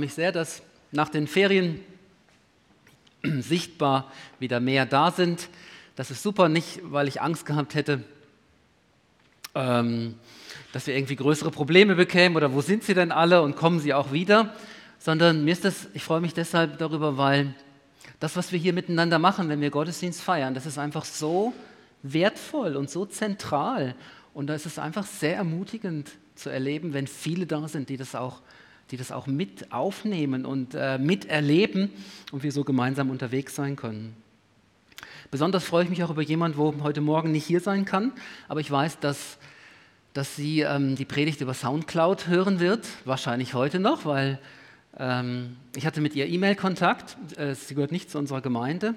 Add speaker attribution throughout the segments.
Speaker 1: freue mich sehr, dass nach den Ferien sichtbar wieder mehr da sind. Das ist super, nicht weil ich Angst gehabt hätte, ähm, dass wir irgendwie größere Probleme bekämen oder wo sind sie denn alle und kommen sie auch wieder, sondern mir ist das, ich freue mich deshalb darüber, weil das, was wir hier miteinander machen, wenn wir Gottesdienst feiern, das ist einfach so wertvoll und so zentral und da ist es einfach sehr ermutigend zu erleben, wenn viele da sind, die das auch die das auch mit aufnehmen und äh, miterleben und wir so gemeinsam unterwegs sein können. Besonders freue ich mich auch über jemanden, wo heute Morgen nicht hier sein kann, aber ich weiß, dass, dass sie ähm, die Predigt über Soundcloud hören wird, wahrscheinlich heute noch, weil ähm, ich hatte mit ihr E-Mail-Kontakt. Äh, sie gehört nicht zu unserer Gemeinde.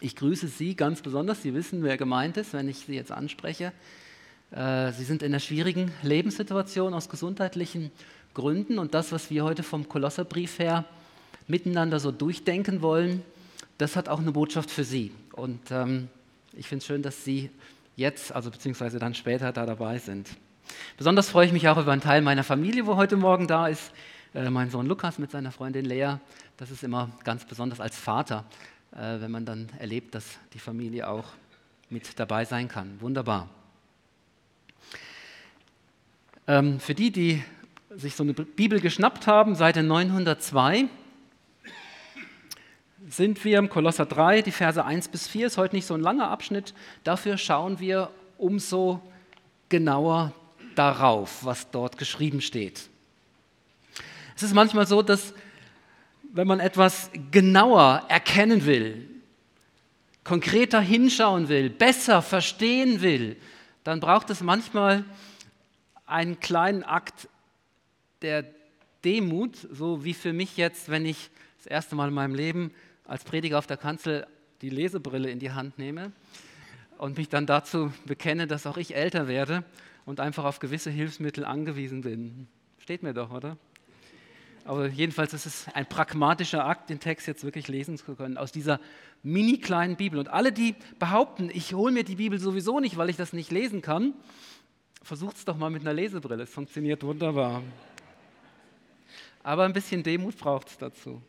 Speaker 1: Ich grüße Sie ganz besonders. Sie wissen, wer gemeint ist, wenn ich Sie jetzt anspreche. Äh, sie sind in einer schwierigen Lebenssituation aus gesundheitlichen Gründen und das, was wir heute vom Kolosserbrief her miteinander so durchdenken wollen, das hat auch eine Botschaft für Sie. Und ähm, ich finde es schön, dass Sie jetzt, also beziehungsweise dann später da dabei sind. Besonders freue ich mich auch über einen Teil meiner Familie, wo heute Morgen da ist. Äh, mein Sohn Lukas mit seiner Freundin Lea. Das ist immer ganz besonders als Vater, äh, wenn man dann erlebt, dass die Familie auch mit dabei sein kann. Wunderbar. Ähm, für die, die sich so eine Bibel geschnappt haben, Seite 902, sind wir im Kolosser 3, die Verse 1 bis 4, ist heute nicht so ein langer Abschnitt, dafür schauen wir umso genauer darauf, was dort geschrieben steht. Es ist manchmal so, dass wenn man etwas genauer erkennen will, konkreter hinschauen will, besser verstehen will, dann braucht es manchmal einen kleinen Akt der Demut, so wie für mich jetzt, wenn ich das erste Mal in meinem Leben als Prediger auf der Kanzel die Lesebrille in die Hand nehme und mich dann dazu bekenne, dass auch ich älter werde und einfach auf gewisse Hilfsmittel angewiesen bin. Steht mir doch, oder? Aber jedenfalls ist es ein pragmatischer Akt, den Text jetzt wirklich lesen zu können, aus dieser mini kleinen Bibel. Und alle, die behaupten, ich hole mir die Bibel sowieso nicht, weil ich das nicht lesen kann, versucht es doch mal mit einer Lesebrille. Es funktioniert wunderbar. Aber ein bisschen Demut braucht es dazu.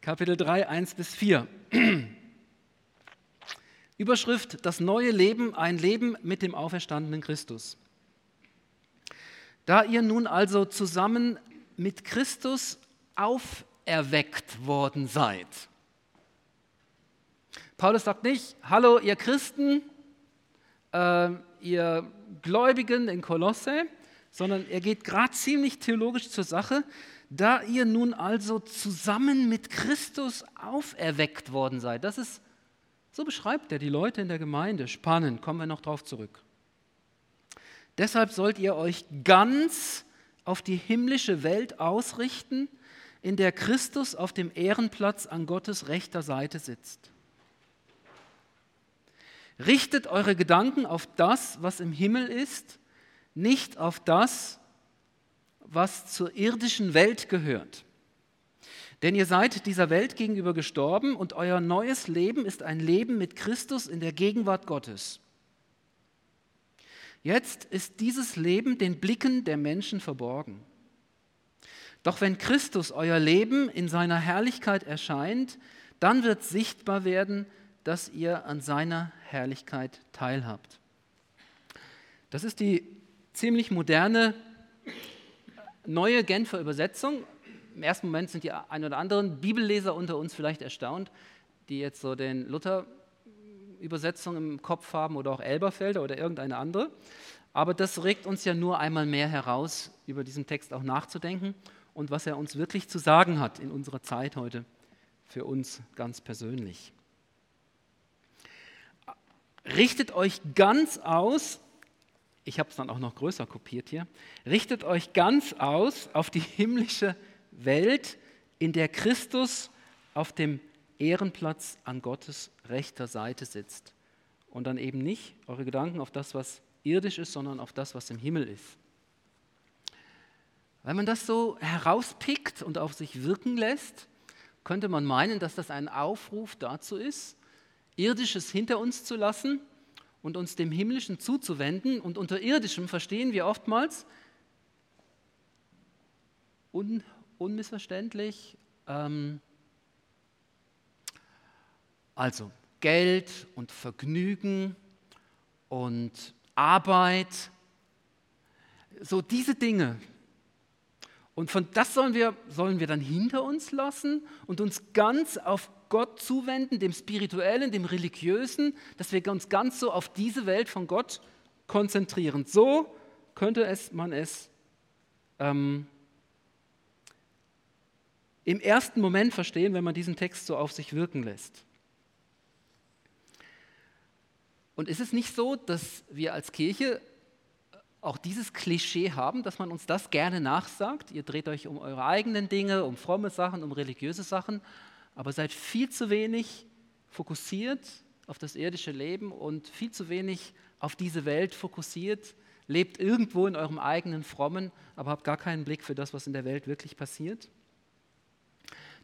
Speaker 1: Kapitel 3, 1 bis 4. Überschrift, das neue Leben, ein Leben mit dem auferstandenen Christus. Da ihr nun also zusammen mit Christus auferweckt worden seid. Paulus sagt nicht, hallo ihr Christen, äh, ihr Gläubigen in Kolosse, sondern er geht gerade ziemlich theologisch zur Sache. Da ihr nun also zusammen mit Christus auferweckt worden seid, das ist, so beschreibt er die Leute in der Gemeinde. Spannend, kommen wir noch drauf zurück. Deshalb sollt ihr euch ganz auf die himmlische Welt ausrichten, in der Christus auf dem Ehrenplatz an Gottes rechter Seite sitzt. Richtet eure Gedanken auf das, was im Himmel ist, nicht auf das, was zur irdischen Welt gehört. Denn ihr seid dieser Welt gegenüber gestorben und euer neues Leben ist ein Leben mit Christus in der Gegenwart Gottes. Jetzt ist dieses Leben den Blicken der Menschen verborgen. Doch wenn Christus euer Leben in seiner Herrlichkeit erscheint, dann wird sichtbar werden, dass ihr an seiner Herrlichkeit teilhabt. Das ist die ziemlich moderne neue Genfer Übersetzung. Im ersten Moment sind die ein oder anderen Bibelleser unter uns vielleicht erstaunt, die jetzt so den Luther-Übersetzung im Kopf haben oder auch Elberfelder oder irgendeine andere. Aber das regt uns ja nur einmal mehr heraus, über diesen Text auch nachzudenken und was er uns wirklich zu sagen hat in unserer Zeit heute für uns ganz persönlich. Richtet euch ganz aus ich habe es dann auch noch größer kopiert hier, richtet euch ganz aus auf die himmlische Welt, in der Christus auf dem Ehrenplatz an Gottes rechter Seite sitzt. Und dann eben nicht eure Gedanken auf das, was irdisch ist, sondern auf das, was im Himmel ist. Wenn man das so herauspickt und auf sich wirken lässt, könnte man meinen, dass das ein Aufruf dazu ist, irdisches hinter uns zu lassen und uns dem Himmlischen zuzuwenden. Und unter irdischem verstehen wir oftmals un unmissverständlich. Ähm, also Geld und Vergnügen und Arbeit, so diese Dinge. Und von das sollen wir, sollen wir dann hinter uns lassen und uns ganz auf Gott zuwenden, dem Spirituellen, dem Religiösen, dass wir uns ganz so auf diese Welt von Gott konzentrieren. So könnte es, man es ähm, im ersten Moment verstehen, wenn man diesen Text so auf sich wirken lässt. Und ist es nicht so, dass wir als Kirche auch dieses Klischee haben, dass man uns das gerne nachsagt? Ihr dreht euch um eure eigenen Dinge, um fromme Sachen, um religiöse Sachen, aber seid viel zu wenig fokussiert auf das irdische Leben und viel zu wenig auf diese Welt fokussiert, lebt irgendwo in eurem eigenen Frommen, aber habt gar keinen Blick für das, was in der Welt wirklich passiert.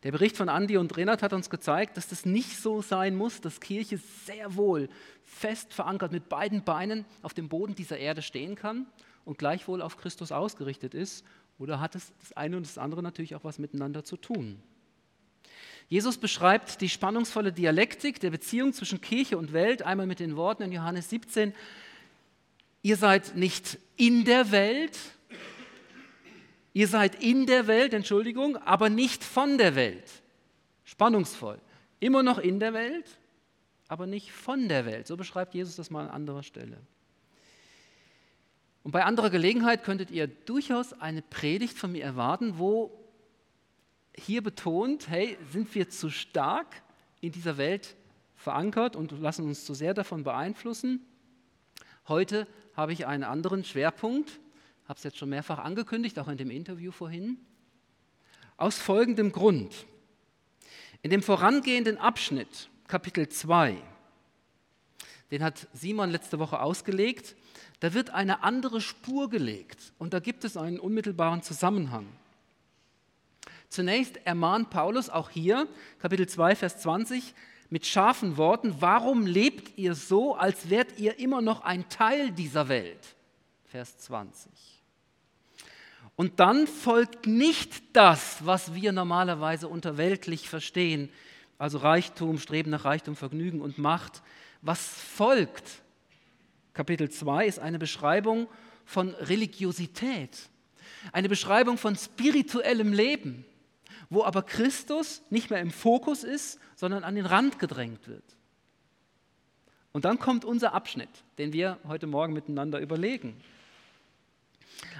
Speaker 1: Der Bericht von Andi und Renat hat uns gezeigt, dass das nicht so sein muss, dass Kirche sehr wohl fest verankert mit beiden Beinen auf dem Boden dieser Erde stehen kann und gleichwohl auf Christus ausgerichtet ist. Oder hat es das eine und das andere natürlich auch was miteinander zu tun? Jesus beschreibt die spannungsvolle Dialektik der Beziehung zwischen Kirche und Welt einmal mit den Worten in Johannes 17, ihr seid nicht in der Welt, Ihr seid in der Welt, Entschuldigung, aber nicht von der Welt. Spannungsvoll. Immer noch in der Welt, aber nicht von der Welt. So beschreibt Jesus das mal an anderer Stelle. Und bei anderer Gelegenheit könntet ihr durchaus eine Predigt von mir erwarten, wo hier betont, hey, sind wir zu stark in dieser Welt verankert und lassen uns zu sehr davon beeinflussen? Heute habe ich einen anderen Schwerpunkt habe es jetzt schon mehrfach angekündigt, auch in dem Interview vorhin. Aus folgendem Grund. In dem vorangehenden Abschnitt, Kapitel 2, den hat Simon letzte Woche ausgelegt, da wird eine andere Spur gelegt und da gibt es einen unmittelbaren Zusammenhang. Zunächst ermahnt Paulus auch hier, Kapitel 2, Vers 20, mit scharfen Worten, warum lebt ihr so, als wärt ihr immer noch ein Teil dieser Welt? Vers 20. Und dann folgt nicht das, was wir normalerweise unter weltlich verstehen, also Reichtum, Streben nach Reichtum, Vergnügen und Macht. Was folgt, Kapitel 2, ist eine Beschreibung von Religiosität, eine Beschreibung von spirituellem Leben, wo aber Christus nicht mehr im Fokus ist, sondern an den Rand gedrängt wird. Und dann kommt unser Abschnitt, den wir heute Morgen miteinander überlegen.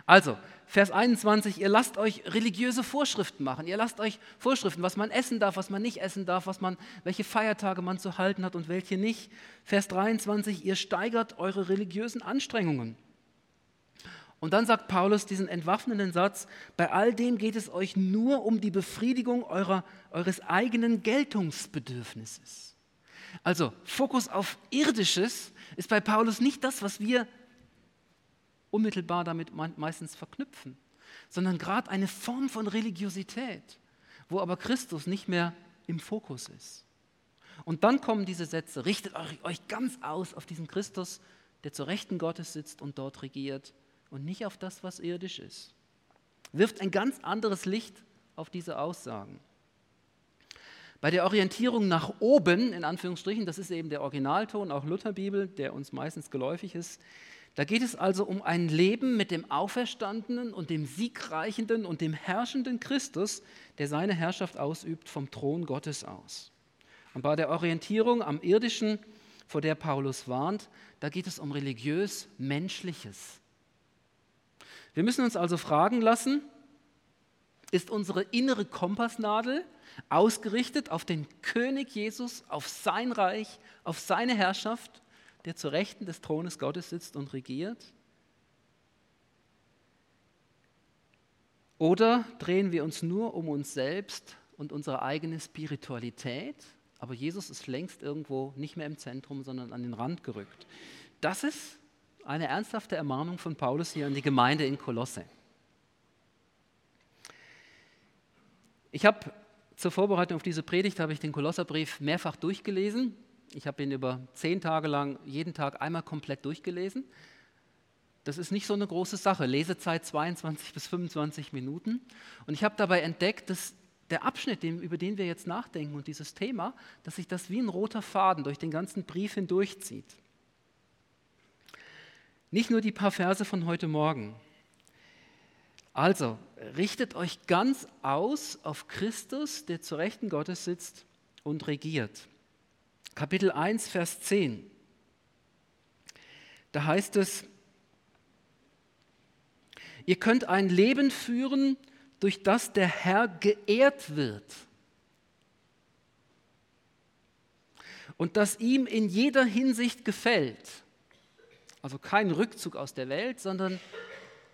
Speaker 1: Also, Vers 21, ihr lasst euch religiöse Vorschriften machen. Ihr lasst euch Vorschriften, was man essen darf, was man nicht essen darf, was man, welche Feiertage man zu halten hat und welche nicht. Vers 23, ihr steigert eure religiösen Anstrengungen. Und dann sagt Paulus diesen entwaffnenden Satz, bei all dem geht es euch nur um die Befriedigung eurer, eures eigenen Geltungsbedürfnisses. Also Fokus auf Irdisches ist bei Paulus nicht das, was wir unmittelbar damit meistens verknüpfen, sondern gerade eine Form von Religiosität, wo aber Christus nicht mehr im Fokus ist. Und dann kommen diese Sätze, richtet euch ganz aus auf diesen Christus, der zur Rechten Gottes sitzt und dort regiert und nicht auf das, was irdisch ist. Wirft ein ganz anderes Licht auf diese Aussagen. Bei der Orientierung nach oben, in Anführungsstrichen, das ist eben der Originalton, auch Lutherbibel, der uns meistens geläufig ist, da geht es also um ein Leben mit dem auferstandenen und dem siegreichenden und dem herrschenden Christus, der seine Herrschaft ausübt vom Thron Gottes aus. Und bei der Orientierung am irdischen, vor der Paulus warnt, da geht es um religiös Menschliches. Wir müssen uns also fragen lassen, ist unsere innere Kompassnadel ausgerichtet auf den König Jesus, auf sein Reich, auf seine Herrschaft der zu Rechten des Thrones Gottes sitzt und regiert? Oder drehen wir uns nur um uns selbst und unsere eigene Spiritualität, aber Jesus ist längst irgendwo nicht mehr im Zentrum, sondern an den Rand gerückt? Das ist eine ernsthafte Ermahnung von Paulus hier an die Gemeinde in Kolosse. Ich habe zur Vorbereitung auf diese Predigt habe ich den Kolosserbrief mehrfach durchgelesen ich habe ihn über zehn Tage lang jeden Tag einmal komplett durchgelesen. das ist nicht so eine große Sache. Lesezeit 22 bis 25 Minuten. Und ich habe dabei entdeckt, dass der Abschnitt, über den wir jetzt nachdenken und dieses Thema, dass sich das wie ein roter Faden durch den ganzen Brief hindurchzieht. Nicht nur die paar Verse von heute Morgen. Also, richtet euch ganz aus auf Christus, der zur Rechten Gottes sitzt und regiert. Kapitel 1, Vers 10. Da heißt es, Ihr könnt ein Leben führen, durch das der Herr geehrt wird und das ihm in jeder Hinsicht gefällt. Also kein Rückzug aus der Welt, sondern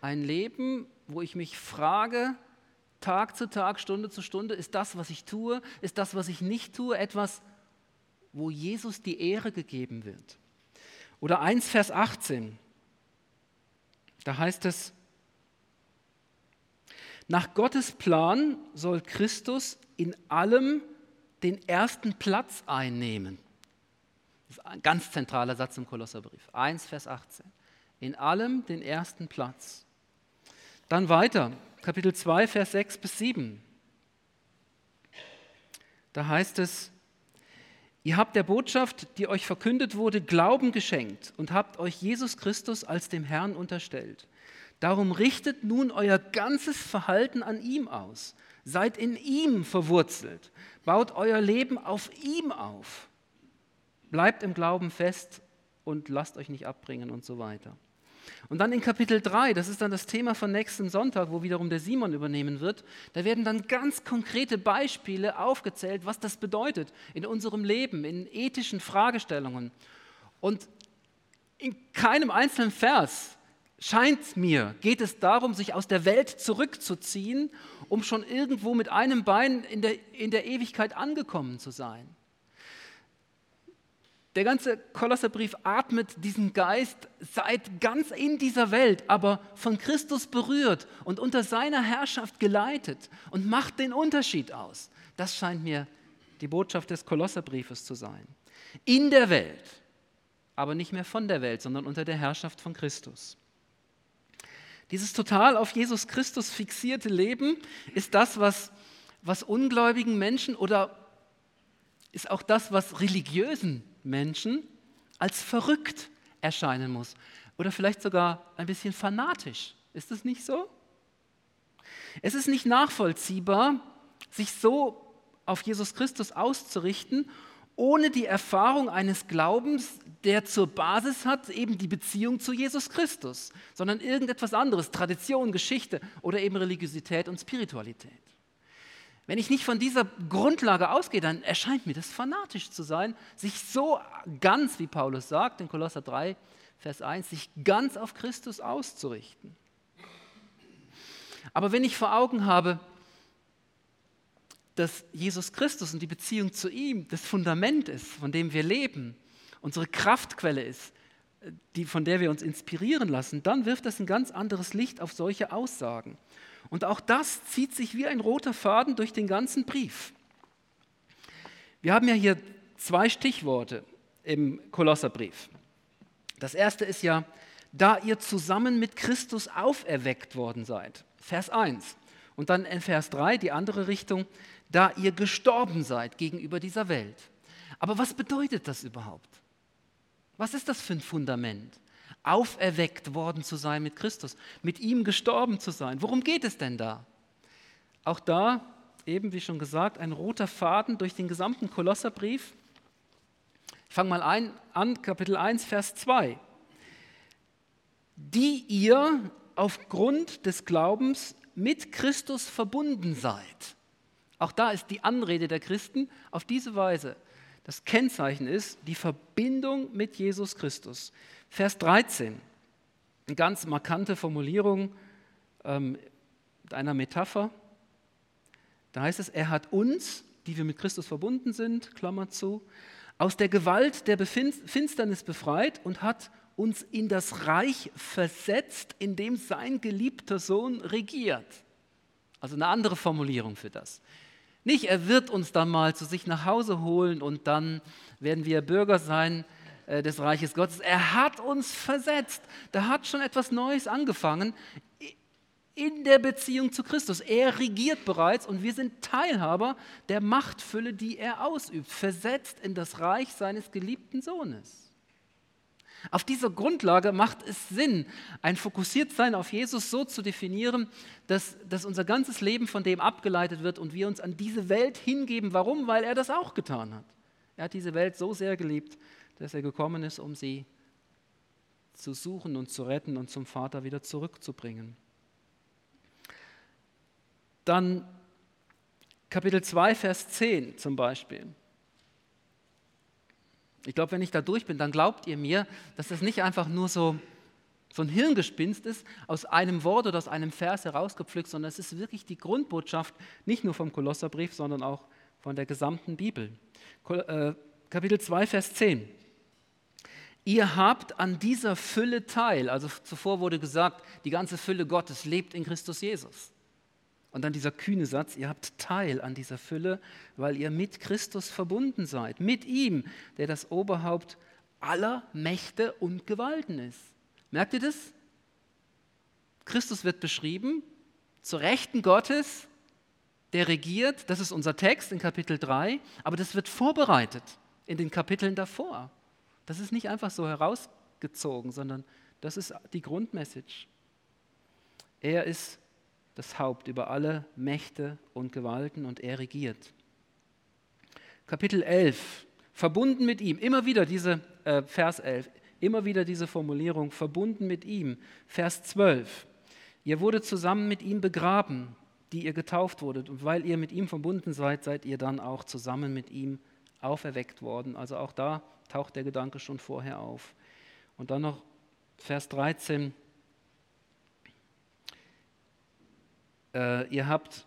Speaker 1: ein Leben, wo ich mich frage, Tag zu Tag, Stunde zu Stunde, ist das, was ich tue, ist das, was ich nicht tue, etwas, wo Jesus die Ehre gegeben wird. Oder 1 Vers 18, da heißt es, nach Gottes Plan soll Christus in allem den ersten Platz einnehmen. Das ist ein ganz zentraler Satz im Kolosserbrief. 1, Vers 18. In allem den ersten Platz. Dann weiter, Kapitel 2, Vers 6 bis 7. Da heißt es, ihr habt der Botschaft, die euch verkündet wurde, Glauben geschenkt und habt euch Jesus Christus als dem Herrn unterstellt. Darum richtet nun euer ganzes Verhalten an ihm aus. Seid in ihm verwurzelt. Baut euer Leben auf ihm auf. Bleibt im Glauben fest und lasst euch nicht abbringen und so weiter. Und dann in Kapitel 3, das ist dann das Thema von nächsten Sonntag, wo wiederum der Simon übernehmen wird, da werden dann ganz konkrete Beispiele aufgezählt, was das bedeutet in unserem Leben, in ethischen Fragestellungen. Und in keinem einzelnen Vers scheint mir, geht es darum, sich aus der Welt zurückzuziehen, um schon irgendwo mit einem Bein in der, in der Ewigkeit angekommen zu sein. Der ganze Kolosserbrief atmet diesen Geist, seid ganz in dieser Welt, aber von Christus berührt und unter seiner Herrschaft geleitet und macht den Unterschied aus. Das scheint mir die Botschaft des Kolosserbriefes zu sein. In der Welt, aber nicht mehr von der Welt, sondern unter der Herrschaft von Christus. Dieses total auf Jesus Christus fixierte Leben ist das, was, was ungläubigen Menschen oder ist auch das, was religiösen Menschen als verrückt erscheinen muss. Oder vielleicht sogar ein bisschen fanatisch. Ist es nicht so? Es ist nicht nachvollziehbar, sich so auf Jesus Christus auszurichten ohne die Erfahrung eines Glaubens, der zur Basis hat eben die Beziehung zu Jesus Christus, sondern irgendetwas anderes, Tradition, Geschichte oder eben Religiosität und Spiritualität. Wenn ich nicht von dieser Grundlage ausgehe, dann erscheint mir das fanatisch zu sein, sich so ganz, wie Paulus sagt in Kolosser 3, Vers 1, sich ganz auf Christus auszurichten. Aber wenn ich vor Augen habe, dass Jesus Christus und die Beziehung zu ihm das Fundament ist, von dem wir leben, unsere Kraftquelle ist, die, von der wir uns inspirieren lassen, dann wirft das ein ganz anderes Licht auf solche Aussagen. Und auch das zieht sich wie ein roter Faden durch den ganzen Brief. Wir haben ja hier zwei Stichworte im Kolosserbrief. Das erste ist ja, da ihr zusammen mit Christus auferweckt worden seid. Vers 1. Und dann in Vers 3 die andere Richtung, da ihr gestorben seid gegenüber dieser Welt. Aber was bedeutet das überhaupt? Was ist das für ein Fundament? Auferweckt worden zu sein mit Christus, mit ihm gestorben zu sein. Worum geht es denn da? Auch da, eben wie schon gesagt, ein roter Faden durch den gesamten Kolosserbrief. Ich fange mal ein, an, Kapitel 1, Vers 2. Die ihr aufgrund des Glaubens mit Christus verbunden seid. Auch da ist die Anrede der Christen auf diese Weise. Das Kennzeichen ist die Verbindung mit Jesus Christus. Vers 13, eine ganz markante Formulierung ähm, einer Metapher. Da heißt es, er hat uns, die wir mit Christus verbunden sind, Klammer zu, aus der Gewalt der Finsternis befreit und hat uns in das Reich versetzt, in dem sein geliebter Sohn regiert. Also eine andere Formulierung für das. Nicht, er wird uns dann mal zu sich nach Hause holen und dann werden wir Bürger sein des Reiches Gottes. Er hat uns versetzt. Da hat schon etwas Neues angefangen in der Beziehung zu Christus. Er regiert bereits und wir sind Teilhaber der Machtfülle, die er ausübt, versetzt in das Reich seines geliebten Sohnes. Auf dieser Grundlage macht es Sinn, ein Fokussiertsein auf Jesus so zu definieren, dass, dass unser ganzes Leben von dem abgeleitet wird und wir uns an diese Welt hingeben. Warum? Weil er das auch getan hat. Er hat diese Welt so sehr geliebt, dass er gekommen ist, um sie zu suchen und zu retten und zum Vater wieder zurückzubringen. Dann Kapitel 2, Vers 10 zum Beispiel. Ich glaube, wenn ich da durch bin, dann glaubt ihr mir, dass das nicht einfach nur so, so ein Hirngespinst ist, aus einem Wort oder aus einem Vers herausgepflückt, sondern es ist wirklich die Grundbotschaft, nicht nur vom Kolosserbrief, sondern auch von der gesamten Bibel. Äh, Kapitel 2, Vers 10. Ihr habt an dieser Fülle teil. Also zuvor wurde gesagt, die ganze Fülle Gottes lebt in Christus Jesus. Und dann dieser kühne Satz, ihr habt Teil an dieser Fülle, weil ihr mit Christus verbunden seid, mit ihm, der das Oberhaupt aller Mächte und Gewalten ist. Merkt ihr das? Christus wird beschrieben, zur Rechten Gottes, der regiert, das ist unser Text in Kapitel 3, aber das wird vorbereitet in den Kapiteln davor. Das ist nicht einfach so herausgezogen, sondern das ist die Grundmessage. Er ist das Haupt über alle Mächte und Gewalten und er regiert. Kapitel 11, verbunden mit ihm, immer wieder diese, äh, Vers 11, immer wieder diese Formulierung, verbunden mit ihm. Vers 12, ihr wurde zusammen mit ihm begraben, die ihr getauft wurdet, und weil ihr mit ihm verbunden seid, seid ihr dann auch zusammen mit ihm auferweckt worden. Also auch da taucht der Gedanke schon vorher auf. Und dann noch Vers 13, äh, ihr habt,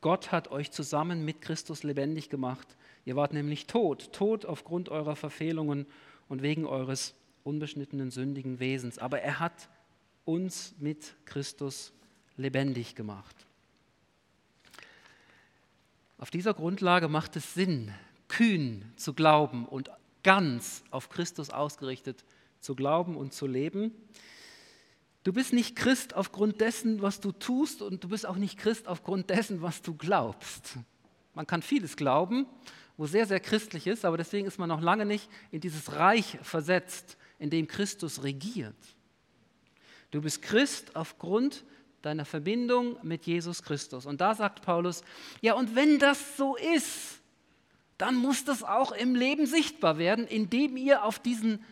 Speaker 1: Gott hat euch zusammen mit Christus lebendig gemacht. Ihr wart nämlich tot, tot aufgrund eurer Verfehlungen und wegen eures unbeschnittenen, sündigen Wesens. Aber er hat uns mit Christus lebendig gemacht. Auf dieser Grundlage macht es Sinn, kühn zu glauben und ganz auf Christus ausgerichtet zu glauben und zu leben. Du bist nicht Christ aufgrund dessen, was du tust und du bist auch nicht Christ aufgrund dessen, was du glaubst. Man kann vieles glauben, wo sehr, sehr christlich ist, aber deswegen ist man noch lange nicht in dieses Reich versetzt, in dem Christus regiert. Du bist Christ aufgrund deiner Verbindung mit Jesus Christus. Und da sagt Paulus, ja, und wenn das so ist, dann muss das auch im Leben sichtbar werden, indem ihr auf diesen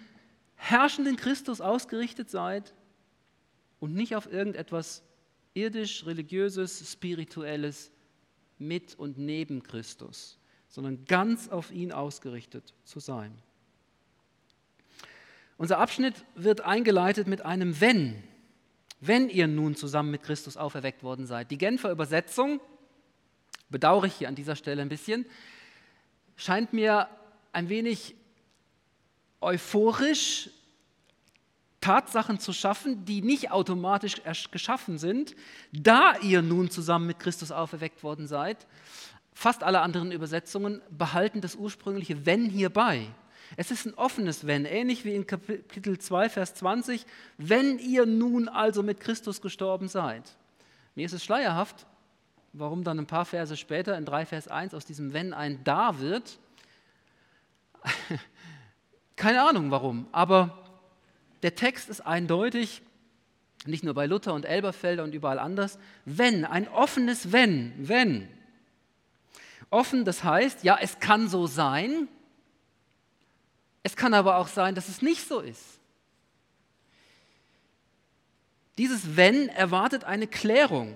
Speaker 1: herrschenden Christus ausgerichtet seid, und nicht auf irgendetwas irdisch, religiöses, spirituelles mit und neben Christus, sondern ganz auf ihn ausgerichtet zu sein. Unser Abschnitt wird eingeleitet mit einem Wenn. Wenn ihr nun zusammen mit Christus auferweckt worden seid. Die Genfer Übersetzung, bedauere ich hier an dieser Stelle ein bisschen, scheint mir ein wenig euphorisch Tatsachen zu schaffen, die nicht automatisch geschaffen sind, da ihr nun zusammen mit Christus auferweckt worden seid. Fast alle anderen Übersetzungen behalten das ursprüngliche Wenn hierbei. Es ist ein offenes Wenn, ähnlich wie in Kapitel 2, Vers 20. Wenn ihr nun also mit Christus gestorben seid. Mir ist es schleierhaft, warum dann ein paar Verse später in 3, Vers 1 aus diesem Wenn ein Da wird. Keine Ahnung warum, aber der Text ist eindeutig, nicht nur bei Luther und Elberfelder und überall anders, wenn, ein offenes Wenn, wenn. Offen, das heißt, ja, es kann so sein, es kann aber auch sein, dass es nicht so ist. Dieses Wenn erwartet eine Klärung.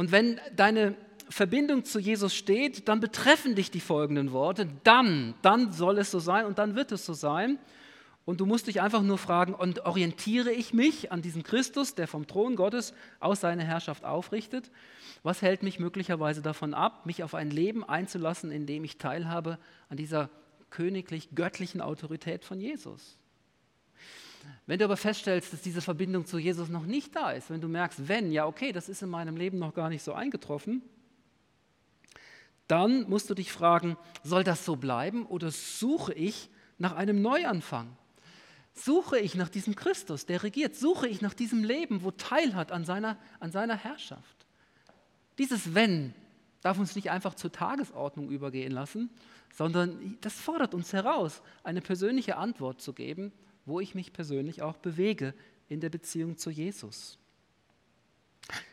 Speaker 1: Und wenn deine Verbindung zu Jesus steht, dann betreffen dich die folgenden Worte, dann, dann soll es so sein und dann wird es so sein. Und du musst dich einfach nur fragen, und orientiere ich mich an diesem Christus, der vom Thron Gottes aus seine Herrschaft aufrichtet? Was hält mich möglicherweise davon ab, mich auf ein Leben einzulassen, in dem ich teilhabe an dieser königlich-göttlichen Autorität von Jesus? Wenn du aber feststellst, dass diese Verbindung zu Jesus noch nicht da ist, wenn du merkst, wenn, ja okay, das ist in meinem Leben noch gar nicht so eingetroffen, dann musst du dich fragen, soll das so bleiben oder suche ich nach einem Neuanfang? Suche ich nach diesem Christus, der regiert? Suche ich nach diesem Leben, wo Teil hat an seiner, an seiner Herrschaft? Dieses Wenn darf uns nicht einfach zur Tagesordnung übergehen lassen, sondern das fordert uns heraus, eine persönliche Antwort zu geben, wo ich mich persönlich auch bewege in der Beziehung zu Jesus.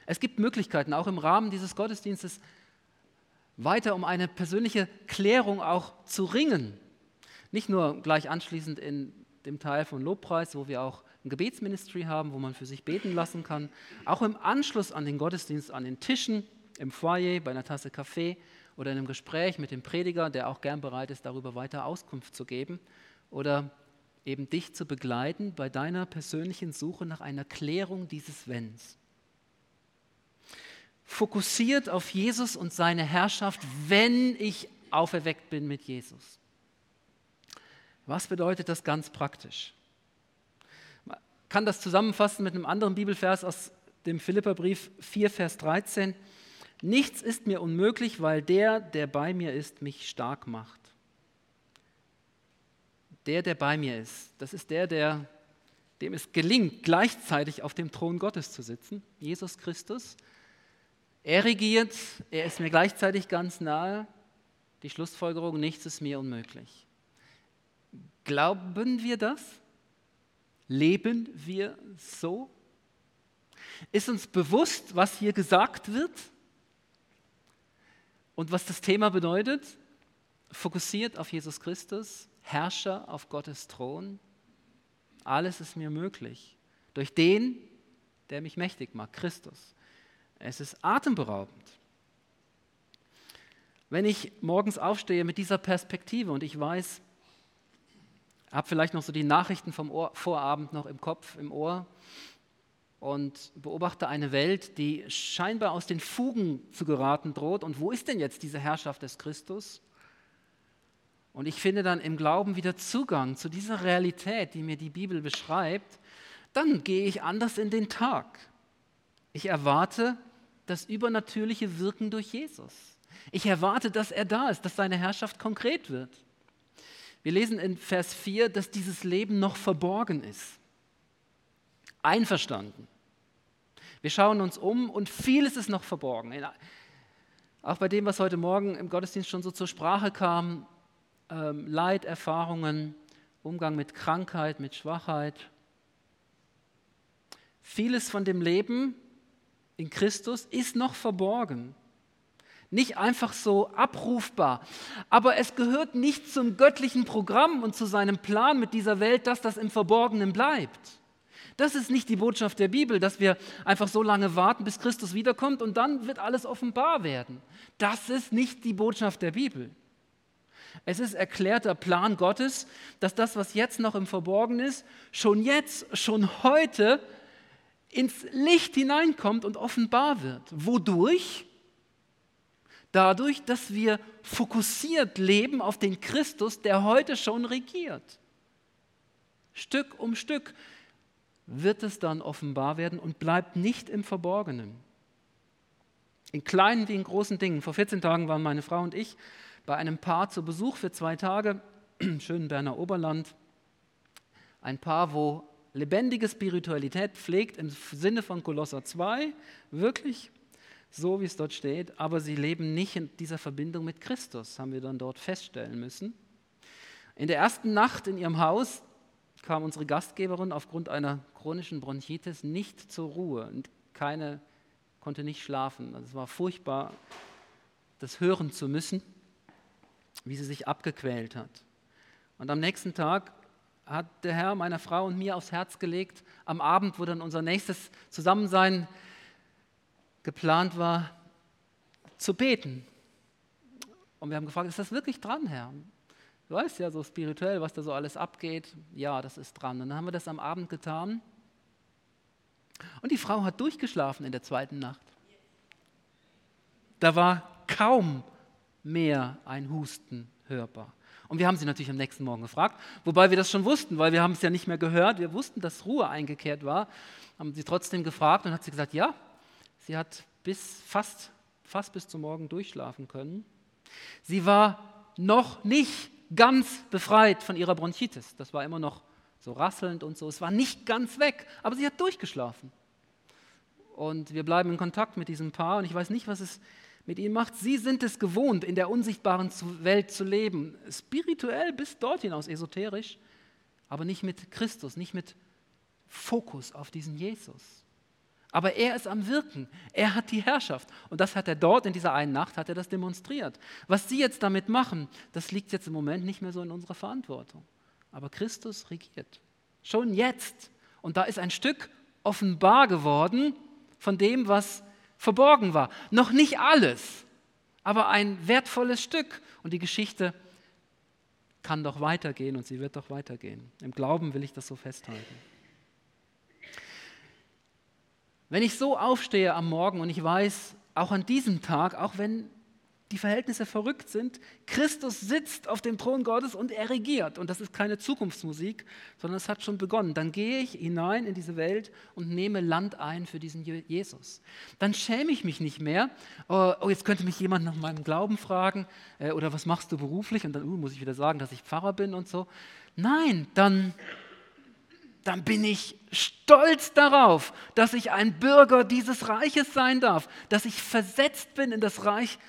Speaker 1: Es gibt Möglichkeiten, auch im Rahmen dieses Gottesdienstes weiter um eine persönliche Klärung auch zu ringen. Nicht nur gleich anschließend in dem Teil von Lobpreis, wo wir auch ein Gebetsministry haben, wo man für sich beten lassen kann, auch im Anschluss an den Gottesdienst an den Tischen, im Foyer, bei einer Tasse Kaffee oder in einem Gespräch mit dem Prediger, der auch gern bereit ist, darüber weiter Auskunft zu geben oder eben dich zu begleiten bei deiner persönlichen Suche nach einer Klärung dieses Wenns. Fokussiert auf Jesus und seine Herrschaft, wenn ich auferweckt bin mit Jesus. Was bedeutet das ganz praktisch? Man kann das zusammenfassen mit einem anderen Bibelvers aus dem Philipperbrief 4, Vers 13. Nichts ist mir unmöglich, weil der, der bei mir ist, mich stark macht. Der, der bei mir ist, das ist der, der, dem es gelingt, gleichzeitig auf dem Thron Gottes zu sitzen, Jesus Christus. Er regiert, er ist mir gleichzeitig ganz nahe. Die Schlussfolgerung, nichts ist mir unmöglich. Glauben wir das? Leben wir so? Ist uns bewusst, was hier gesagt wird? Und was das Thema bedeutet? Fokussiert auf Jesus Christus, Herrscher auf Gottes Thron. Alles ist mir möglich. Durch den, der mich mächtig macht, Christus. Es ist atemberaubend. Wenn ich morgens aufstehe mit dieser Perspektive und ich weiß, habe vielleicht noch so die Nachrichten vom Ohr, Vorabend noch im Kopf, im Ohr, und beobachte eine Welt, die scheinbar aus den Fugen zu geraten droht. Und wo ist denn jetzt diese Herrschaft des Christus? Und ich finde dann im Glauben wieder Zugang zu dieser Realität, die mir die Bibel beschreibt. Dann gehe ich anders in den Tag. Ich erwarte das übernatürliche Wirken durch Jesus. Ich erwarte, dass er da ist, dass seine Herrschaft konkret wird. Wir lesen in Vers 4, dass dieses Leben noch verborgen ist einverstanden. Wir schauen uns um und vieles ist noch verborgen. Auch bei dem, was heute Morgen im Gottesdienst schon so zur Sprache kam, ähm, Leid, Erfahrungen, Umgang mit Krankheit, mit Schwachheit. Vieles von dem Leben in Christus ist noch verborgen. Nicht einfach so abrufbar. Aber es gehört nicht zum göttlichen Programm und zu seinem Plan mit dieser Welt, dass das im Verborgenen bleibt. Das ist nicht die Botschaft der Bibel, dass wir einfach so lange warten, bis Christus wiederkommt und dann wird alles offenbar werden. Das ist nicht die Botschaft der Bibel. Es ist erklärter Plan Gottes, dass das, was jetzt noch im Verborgenen ist, schon jetzt, schon heute ins Licht hineinkommt und offenbar wird. Wodurch? Dadurch, dass wir fokussiert leben auf den Christus, der heute schon regiert. Stück um Stück wird es dann offenbar werden und bleibt nicht im Verborgenen. In kleinen wie in großen Dingen. Vor 14 Tagen waren meine Frau und ich bei einem Paar zu Besuch für zwei Tage im schönen Berner Oberland. Ein Paar, wo lebendige Spiritualität pflegt im Sinne von Kolosser 2, wirklich so, wie es dort steht, aber sie leben nicht in dieser Verbindung mit Christus, haben wir dann dort feststellen müssen. In der ersten Nacht in ihrem Haus kam unsere Gastgeberin aufgrund einer chronischen Bronchitis nicht zur Ruhe und keine konnte nicht schlafen. Also es war furchtbar, das hören zu müssen, wie sie sich abgequält hat. Und am nächsten Tag hat der Herr meiner Frau und mir aufs Herz gelegt, am Abend, wo dann unser nächstes Zusammensein geplant war, zu beten. Und wir haben gefragt, ist das wirklich dran, Herr? Du weißt ja so spirituell, was da so alles abgeht. Ja, das ist dran. Und dann haben wir das am Abend getan. Und die Frau hat durchgeschlafen in der zweiten Nacht. Da war kaum mehr ein Husten hörbar. Und wir haben sie natürlich am nächsten Morgen gefragt, wobei wir das schon wussten, weil wir haben es ja nicht mehr gehört. Wir wussten, dass Ruhe eingekehrt war, haben sie trotzdem gefragt und hat sie gesagt, ja, sie hat bis fast, fast bis zum Morgen durchschlafen können. Sie war noch nicht ganz befreit von ihrer Bronchitis. Das war immer noch so rasselnd und so. Es war nicht ganz weg, aber sie hat durchgeschlafen. Und wir bleiben in Kontakt mit diesem Paar und ich weiß nicht, was es mit ihnen macht. Sie sind es gewohnt, in der unsichtbaren Welt zu leben, spirituell bis dort hinaus, esoterisch, aber nicht mit Christus, nicht mit Fokus auf diesen Jesus. Aber er ist am Wirken. Er hat die Herrschaft. Und das hat er dort in dieser einen Nacht, hat er das demonstriert. Was Sie jetzt damit machen, das liegt jetzt im Moment nicht mehr so in unserer Verantwortung. Aber Christus regiert. Schon jetzt. Und da ist ein Stück offenbar geworden von dem, was verborgen war. Noch nicht alles, aber ein wertvolles Stück. Und die Geschichte kann doch weitergehen und sie wird doch weitergehen. Im Glauben will ich das so festhalten. Wenn ich so aufstehe am Morgen und ich weiß, auch an diesem Tag, auch wenn die Verhältnisse verrückt sind, Christus sitzt auf dem Thron Gottes und er regiert. Und das ist keine Zukunftsmusik, sondern es hat schon begonnen. Dann gehe ich hinein in diese Welt und nehme Land ein für diesen Jesus. Dann schäme ich mich nicht mehr. Oh, oh jetzt könnte mich jemand nach meinem Glauben fragen äh, oder was machst du beruflich? Und dann uh, muss ich wieder sagen, dass ich Pfarrer bin und so. Nein, dann dann bin ich stolz darauf, dass ich ein Bürger dieses Reiches sein darf, dass ich versetzt bin in das Reich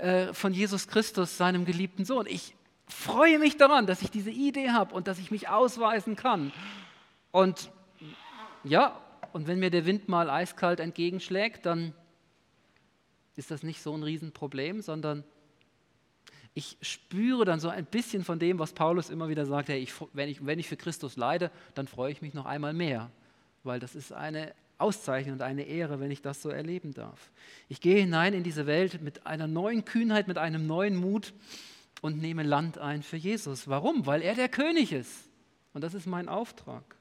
Speaker 1: äh, von Jesus Christus, seinem geliebten Sohn. Ich freue mich daran, dass ich diese Idee habe und dass ich mich ausweisen kann. Und ja, und wenn mir der Wind mal eiskalt entgegenschlägt, dann ist das nicht so ein Riesenproblem, sondern ich spüre dann so ein bisschen von dem, was Paulus immer wieder sagt, hey, ich, wenn, ich, wenn ich für Christus leide, dann freue ich mich noch einmal mehr, weil das ist eine Auszeichnung und eine Ehre, wenn ich das so erleben darf. Ich gehe hinein in diese Welt mit einer neuen Kühnheit, mit einem neuen Mut und nehme Land ein für Jesus. Warum? Weil er der König ist. Und das ist mein Auftrag.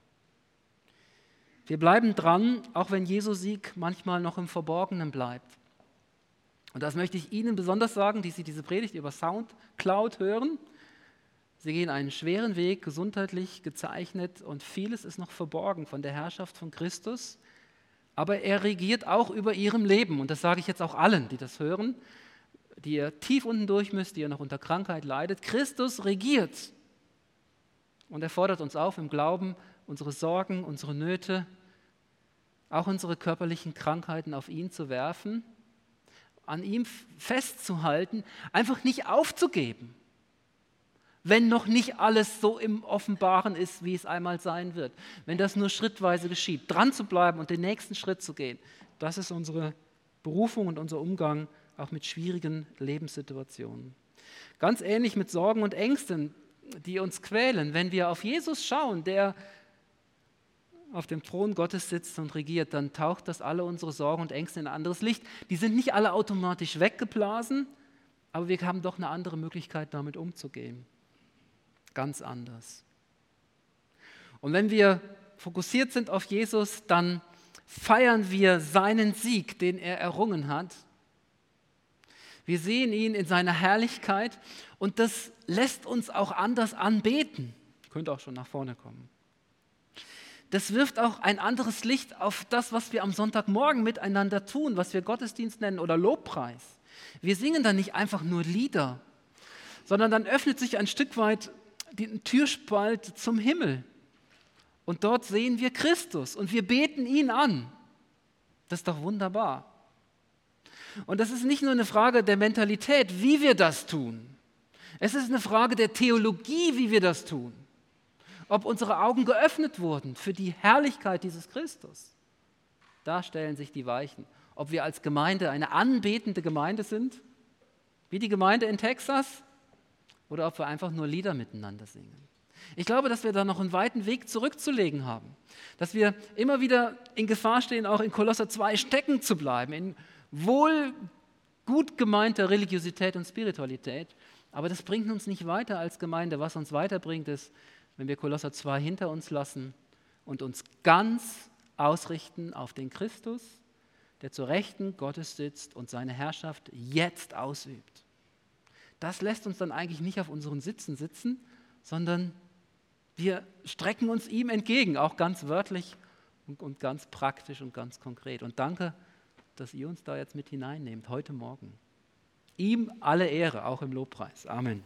Speaker 1: Wir bleiben dran, auch wenn Jesu Sieg manchmal noch im Verborgenen bleibt. Und das möchte ich Ihnen besonders sagen, die Sie diese Predigt über Soundcloud hören. Sie gehen einen schweren Weg, gesundheitlich gezeichnet und vieles ist noch verborgen von der Herrschaft von Christus. Aber er regiert auch über Ihrem Leben. Und das sage ich jetzt auch allen, die das hören, die ihr tief unten durch müsst, die ihr noch unter Krankheit leidet. Christus regiert. Und er fordert uns auf, im Glauben unsere Sorgen, unsere Nöte, auch unsere körperlichen Krankheiten auf ihn zu werfen an ihm festzuhalten, einfach nicht aufzugeben, wenn noch nicht alles so im Offenbaren ist, wie es einmal sein wird. Wenn das nur schrittweise geschieht, dran zu bleiben und den nächsten Schritt zu gehen, das ist unsere Berufung und unser Umgang auch mit schwierigen Lebenssituationen. Ganz ähnlich mit Sorgen und Ängsten, die uns quälen, wenn wir auf Jesus schauen, der auf dem Thron Gottes sitzt und regiert, dann taucht das alle unsere Sorgen und Ängste in ein anderes Licht. Die sind nicht alle automatisch weggeblasen, aber wir haben doch eine andere Möglichkeit, damit umzugehen. Ganz anders. Und wenn wir fokussiert sind auf Jesus, dann feiern wir seinen Sieg, den er errungen hat. Wir sehen ihn in seiner Herrlichkeit und das lässt uns auch anders anbeten. Ihr könnt auch schon nach vorne kommen das wirft auch ein anderes Licht auf das, was wir am Sonntagmorgen miteinander tun, was wir Gottesdienst nennen oder Lobpreis. Wir singen dann nicht einfach nur Lieder, sondern dann öffnet sich ein Stück weit die Türspalt zum Himmel. Und dort sehen wir Christus und wir beten ihn an. Das ist doch wunderbar. Und das ist nicht nur eine Frage der Mentalität, wie wir das tun. Es ist eine Frage der Theologie, wie wir das tun ob unsere Augen geöffnet wurden für die Herrlichkeit dieses Christus. Da stellen sich die Weichen. Ob wir als Gemeinde eine anbetende Gemeinde sind, wie die Gemeinde in Texas, oder ob wir einfach nur Lieder miteinander singen. Ich glaube, dass wir da noch einen weiten Weg zurückzulegen haben. Dass wir immer wieder in Gefahr stehen, auch in Kolosser 2 stecken zu bleiben, in wohl gut gemeinter Religiosität und Spiritualität. Aber das bringt uns nicht weiter als Gemeinde. Was uns weiterbringt, ist, wenn wir Kolosser 2 hinter uns lassen und uns ganz ausrichten auf den Christus, der zur Rechten Gottes sitzt und seine Herrschaft jetzt ausübt. Das lässt uns dann eigentlich nicht auf unseren Sitzen sitzen, sondern wir strecken uns ihm entgegen, auch ganz wörtlich und, und ganz praktisch und ganz konkret. Und danke, dass ihr uns da jetzt mit hineinnehmt, heute Morgen. Ihm alle Ehre, auch im Lobpreis. Amen.